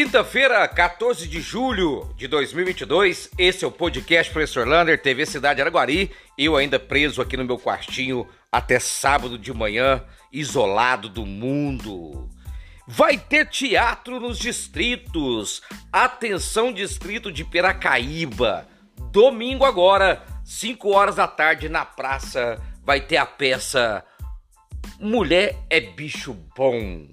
Quinta-feira, 14 de julho de 2022, esse é o podcast Professor Lander, TV Cidade Araguari. Eu ainda preso aqui no meu quartinho até sábado de manhã, isolado do mundo. Vai ter teatro nos distritos. Atenção, distrito de Piracaíba. Domingo agora, 5 horas da tarde, na praça, vai ter a peça Mulher é Bicho Bom.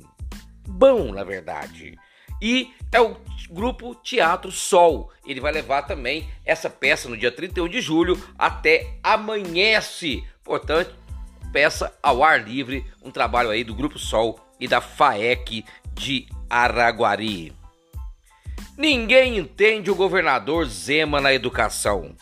Bom, na verdade e é o grupo Teatro Sol. Ele vai levar também essa peça no dia 31 de julho até amanhece. Portanto, peça ao ar livre, um trabalho aí do Grupo Sol e da FAEC de Araguari. Ninguém entende o governador Zema na educação.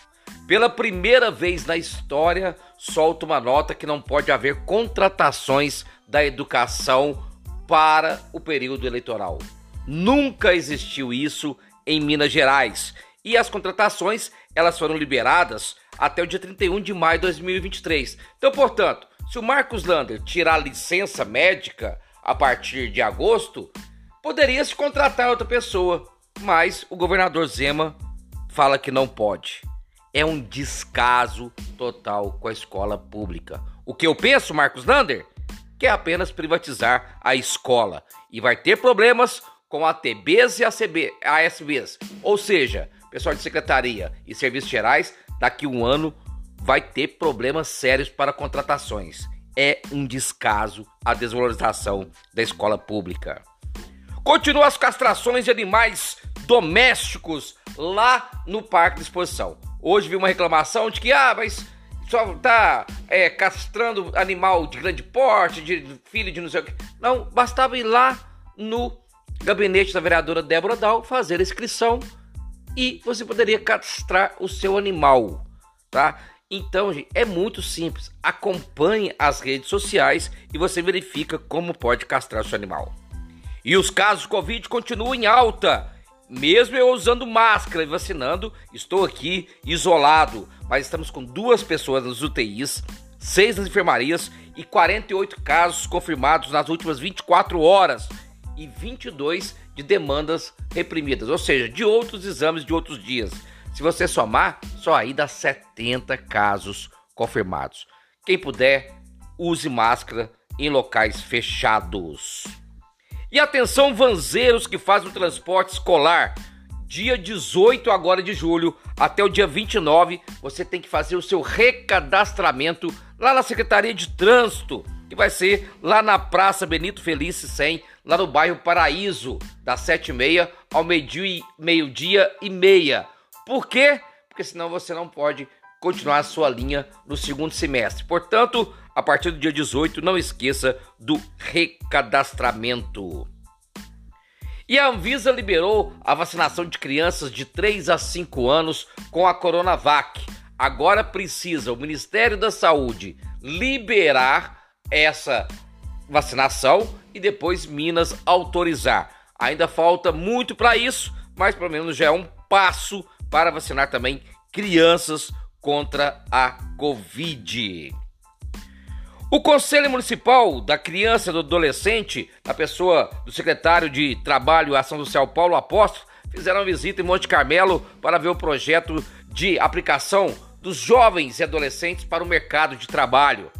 Pela primeira vez na história, solta uma nota que não pode haver contratações da educação para o período eleitoral. Nunca existiu isso em Minas Gerais. E as contratações, elas foram liberadas até o dia 31 de maio de 2023. Então, portanto, se o Marcos Lander tirar licença médica a partir de agosto, poderia se contratar outra pessoa, mas o governador Zema fala que não pode. É um descaso total com a escola pública. O que eu penso, Marcos Lander, que é apenas privatizar a escola e vai ter problemas com ATBs e ACB, ASBs. Ou seja, pessoal de secretaria e serviços gerais, daqui um ano vai ter problemas sérios para contratações. É um descaso a desvalorização da escola pública. Continua as castrações de animais domésticos lá no Parque de Exposição. Hoje vi uma reclamação de que, ah, mas só tá é, castrando animal de grande porte, de filho de não sei o que. Não, bastava ir lá no gabinete da vereadora Débora Dal fazer a inscrição e você poderia cadastrar o seu animal, tá? Então, gente, é muito simples. Acompanhe as redes sociais e você verifica como pode castrar o seu animal. E os casos Covid continuam em alta. Mesmo eu usando máscara e vacinando, estou aqui isolado, mas estamos com duas pessoas nas UTIs, seis nas enfermarias e 48 casos confirmados nas últimas 24 horas e 22 de demandas reprimidas, ou seja, de outros exames de outros dias. Se você somar, só aí dá 70 casos confirmados. Quem puder, use máscara em locais fechados. E atenção, vanzeiros que fazem o transporte escolar. Dia 18 agora de julho até o dia 29, você tem que fazer o seu recadastramento lá na Secretaria de Trânsito que vai ser lá na Praça Benito Felice 100, lá no bairro Paraíso, das 7h30 ao meio-dia meio e meia. Por quê? Porque senão você não pode continuar a sua linha no segundo semestre. Portanto, a partir do dia 18, não esqueça do recadastramento. E a Anvisa liberou a vacinação de crianças de 3 a 5 anos com a Coronavac. Agora precisa o Ministério da Saúde liberar essa vacinação e depois Minas autorizar. Ainda falta muito para isso, mas pelo menos já é um passo para vacinar também crianças contra a Covid. O Conselho Municipal da Criança e do Adolescente, na pessoa do secretário de Trabalho e Ação Social Paulo Apóstolo, fizeram uma visita em Monte Carmelo para ver o projeto de aplicação dos jovens e adolescentes para o mercado de trabalho.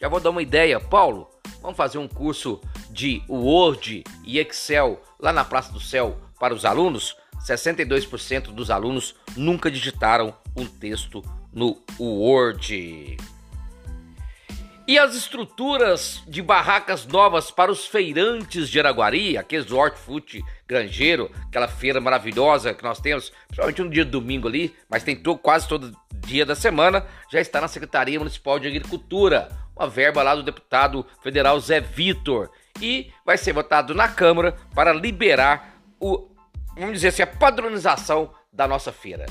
Já vou dar uma ideia, Paulo. Vamos fazer um curso de Word e Excel lá na Praça do Céu para os alunos? 62% dos alunos nunca digitaram um texto no Word. E as estruturas de barracas novas para os feirantes de Araguari, aqueles do Hortifruti Grangeiro, aquela feira maravilhosa que nós temos, principalmente no dia de domingo ali, mas tem todo, quase todo dia da semana, já está na Secretaria Municipal de Agricultura. Uma verba lá do deputado federal Zé Vitor. E vai ser votado na Câmara para liberar o, vamos dizer assim, a padronização da nossa feira.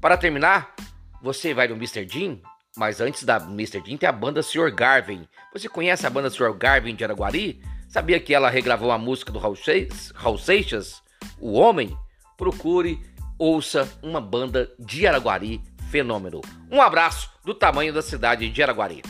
Para terminar, você vai no Mr. Jean? Mas antes da Mr. Dean tem a banda Sr. Garvin. Você conhece a banda Sr. Garvin de Araguari? Sabia que ela regravou a música do Raul Seixas, O Homem? Procure, ouça uma banda de Araguari fenômeno. Um abraço do tamanho da cidade de Araguari.